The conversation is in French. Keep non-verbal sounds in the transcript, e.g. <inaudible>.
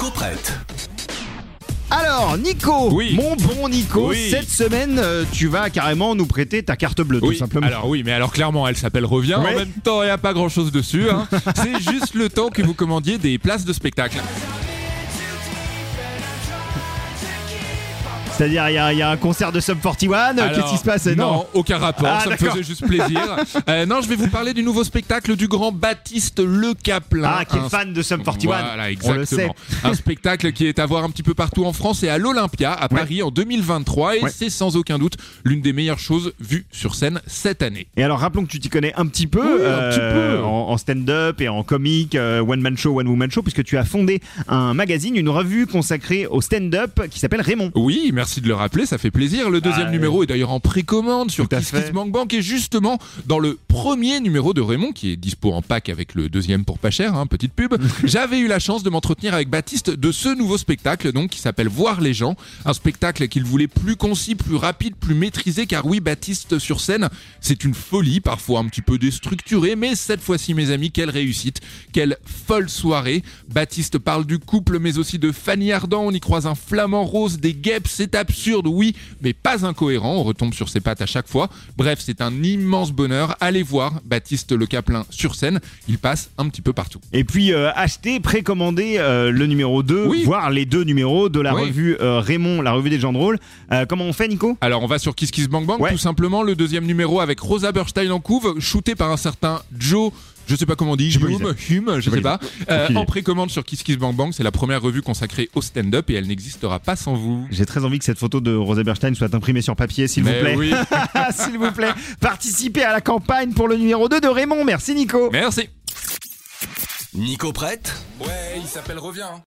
Nico prête. Alors, Nico, Oui. mon bon Nico, Oui. cette semaine, euh, tu vas carrément nous prêter ta carte bleue, tout simplement. alors oui, mais alors clairement, elle s'appelle Revient. Ouais. En même temps, il n'y a pas grand chose dessus. hein. <laughs> C'est juste le temps que vous commandiez des places de spectacle. C'est-à-dire, il y, a- il y a un concert de Sum 41, euh, qu'est-ce qui se passe Non, aucun rapport, Ah, ça me faisait juste plaisir. <laughs> Euh, non, je vais vous parler du nouveau spectacle du grand Baptiste Le Caplin. Ah, qui est Un- fan de Sum 41. Voilà, On le sait. exactement. Un spectacle qui est à voir un petit peu partout en France et à l'Olympia, à Paris, en 2023. Et Ouais. c'est sans aucun doute l'une des meilleures choses vues sur scène cette année. Et alors, rappelons que tu t'y connais un petit peu, Oui, un petit peu. en, en stand-up et en comique, euh, one-man show, one-woman show, puisque tu as fondé un magazine, une revue consacrée au stand-up qui s'appelle Raymond. Oui, merci de le rappeler, ça fait plaisir. Le deuxième Ah, numéro est d'ailleurs en précommande sur Kiss fait. Kiss Bank Bank et justement dans le premier numéro de Raymond qui est dispo en pack avec le deuxième pour pas cher, hein, petite pub. <laughs> J'avais eu la chance de m'entretenir avec Baptiste de ce nouveau spectacle donc qui s'appelle Voir les gens, un spectacle qu'il voulait plus concis, plus rapide, plus maîtrisé car oui, Baptiste sur scène, c'est une folie, parfois un petit peu déstructurée, mais cette fois-ci mes amis, quelle réussite, quelle folle soirée. Baptiste parle du couple mais aussi de Fanny Ardant, on y croise un flamant rose, des guêpes, c'est absurde, oui, mais pas incohérent, on retombe sur ses pattes à chaque fois. Bref, c'est un immense bonheur. Allez voir Baptiste Le Caplin sur scène, il passe un petit peu partout. Et puis, euh, acheter, précommander euh, le numéro 2, Oui. voire les deux numéros de la Oui. revue euh, Raymond, la revue des gens drôles. Comment on fait, Nico? Alors on va sur Kiss Kiss Bang Bang, Ouais. tout simplement le deuxième numéro avec Rosa Berstein en couve, shooté par un certain Joe. Je sais pas comment on dit, Hume, Hume, je sais pas. Euh, en précommande sur Kiss Kiss Bang Bang, c'est la première revue consacrée au stand-up et elle n'existera pas sans vous. J'ai très envie que cette photo de Rosa Berstein soit imprimée sur papier, s'il vous plaît. oui. <laughs> s'il vous plaît. Participez à la campagne pour le numéro 2 de Raymond. Merci, Nico. Merci. Nico prête? Ouais, il s'appelle Revient.